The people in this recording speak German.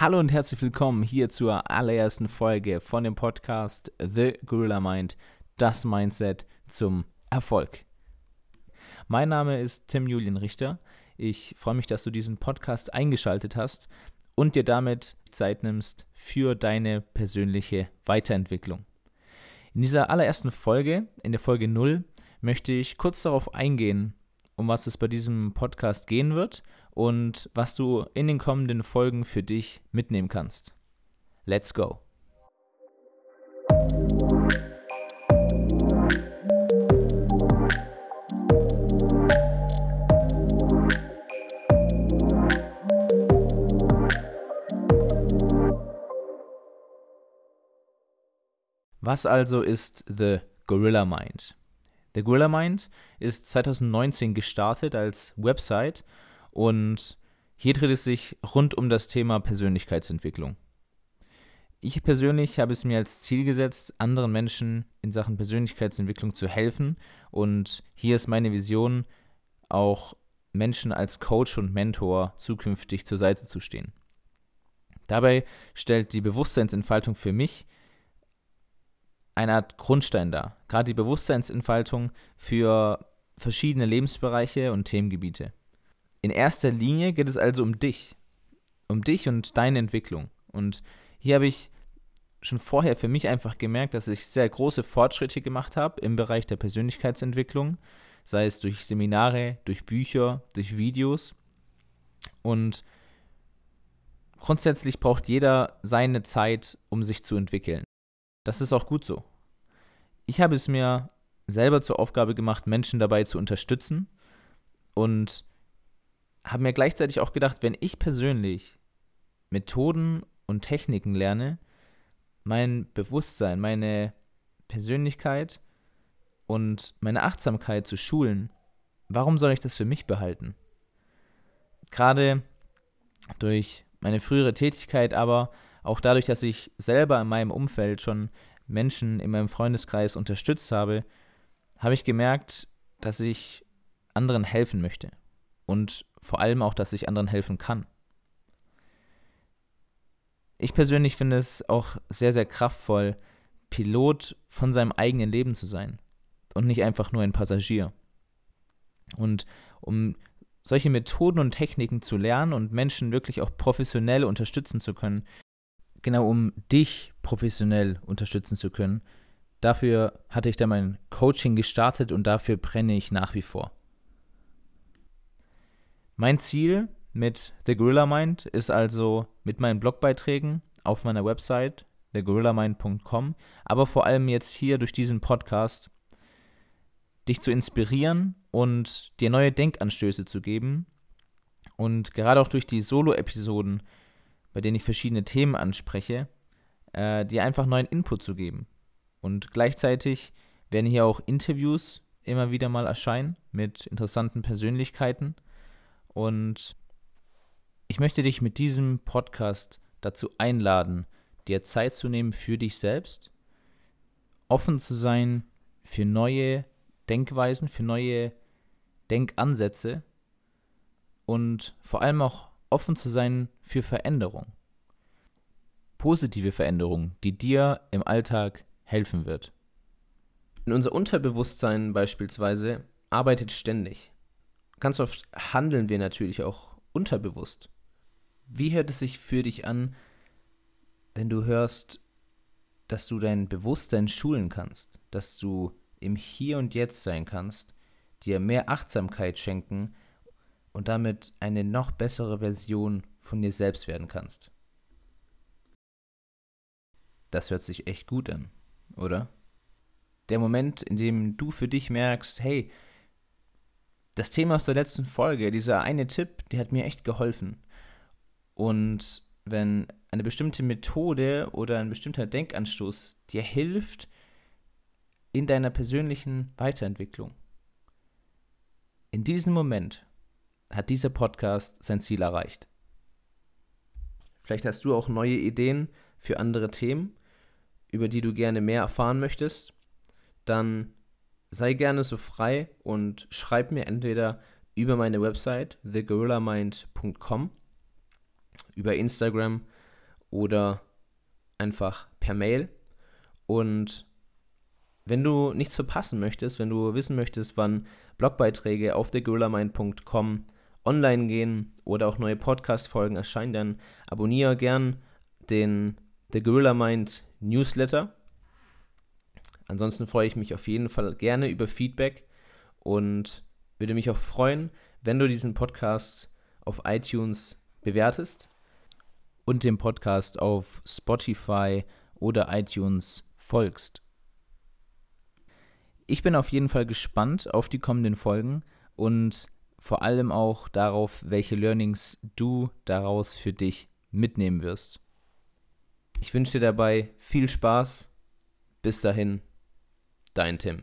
Hallo und herzlich willkommen hier zur allerersten Folge von dem Podcast The Gorilla Mind, das Mindset zum Erfolg. Mein Name ist Tim Julian Richter. Ich freue mich, dass du diesen Podcast eingeschaltet hast und dir damit Zeit nimmst für deine persönliche Weiterentwicklung. In dieser allerersten Folge, in der Folge 0, möchte ich kurz darauf eingehen, um was es bei diesem Podcast gehen wird und was du in den kommenden Folgen für dich mitnehmen kannst. Let's go! Was also ist The Gorilla Mind? The Gorilla Mind ist 2019 gestartet als Website und hier dreht es sich rund um das Thema Persönlichkeitsentwicklung. Ich persönlich habe es mir als Ziel gesetzt, anderen Menschen in Sachen Persönlichkeitsentwicklung zu helfen und hier ist meine Vision, auch Menschen als Coach und Mentor zukünftig zur Seite zu stehen. Dabei stellt die Bewusstseinsentfaltung für mich eine Art Grundstein dar, gerade die Bewusstseinsentfaltung für verschiedene Lebensbereiche und Themengebiete. In erster Linie geht es also um dich, um dich und deine Entwicklung. Und hier habe ich schon vorher für mich einfach gemerkt, dass ich sehr große Fortschritte gemacht habe im Bereich der Persönlichkeitsentwicklung, sei es durch Seminare, durch Bücher, durch Videos. Und grundsätzlich braucht jeder seine Zeit, um sich zu entwickeln. Das ist auch gut so. Ich habe es mir selber zur Aufgabe gemacht, Menschen dabei zu unterstützen und habe mir gleichzeitig auch gedacht, wenn ich persönlich Methoden und Techniken lerne, mein Bewusstsein, meine Persönlichkeit und meine Achtsamkeit zu schulen, warum soll ich das für mich behalten? Gerade durch meine frühere Tätigkeit, aber auch dadurch, dass ich selber in meinem Umfeld schon Menschen in meinem Freundeskreis unterstützt habe, habe ich gemerkt, dass ich anderen helfen möchte und vor allem auch, dass ich anderen helfen kann. Ich persönlich finde es auch sehr, sehr kraftvoll, Pilot von seinem eigenen Leben zu sein und nicht einfach nur ein Passagier. Und um solche Methoden und Techniken zu lernen und Menschen wirklich auch professionell unterstützen zu können, genau um dich professionell unterstützen zu können, dafür hatte ich dann mein Coaching gestartet und dafür brenne ich nach wie vor. Mein Ziel mit The Gorilla Mind ist also mit meinen Blogbeiträgen auf meiner Website thegorillamind.com, aber vor allem jetzt hier durch diesen Podcast dich zu inspirieren und dir neue Denkanstöße zu geben und gerade auch durch die Solo-Episoden bei denen ich verschiedene Themen anspreche, äh, dir einfach neuen Input zu geben. Und gleichzeitig werden hier auch Interviews immer wieder mal erscheinen mit interessanten Persönlichkeiten. Und ich möchte dich mit diesem Podcast dazu einladen, dir Zeit zu nehmen für dich selbst, offen zu sein für neue Denkweisen, für neue Denkansätze und vor allem auch offen zu sein für Veränderung. Positive Veränderung, die dir im Alltag helfen wird. In unser Unterbewusstsein beispielsweise arbeitet ständig. Ganz oft handeln wir natürlich auch unterbewusst. Wie hört es sich für dich an, wenn du hörst, dass du dein Bewusstsein schulen kannst, dass du im Hier und Jetzt sein kannst, dir mehr Achtsamkeit schenken und damit eine noch bessere Version von dir selbst werden kannst. Das hört sich echt gut an, oder? Der Moment, in dem du für dich merkst, hey, das Thema aus der letzten Folge, dieser eine Tipp, der hat mir echt geholfen. Und wenn eine bestimmte Methode oder ein bestimmter Denkanstoß dir hilft in deiner persönlichen Weiterentwicklung, in diesem Moment hat dieser Podcast sein Ziel erreicht. Vielleicht hast du auch neue Ideen für andere Themen, über die du gerne mehr erfahren möchtest. Dann sei gerne so frei und schreib mir entweder über meine Website thegorillamind.com, über Instagram oder einfach per Mail. Und wenn du nichts verpassen möchtest, wenn du wissen möchtest, wann Blogbeiträge auf thegorillamind.com online gehen oder auch neue Podcast-Folgen erscheinen, dann abonniere gern den The Gorilla Mind Newsletter. Ansonsten freue ich mich auf jeden Fall gerne über Feedback und würde mich auch freuen, wenn du diesen Podcast auf iTunes bewertest und dem Podcast auf Spotify oder iTunes folgst. Ich bin auf jeden Fall gespannt auf die kommenden Folgen und vor allem auch darauf, welche Learnings du daraus für dich mitnehmen wirst. Ich wünsche dir dabei viel Spaß. Bis dahin, dein Tim.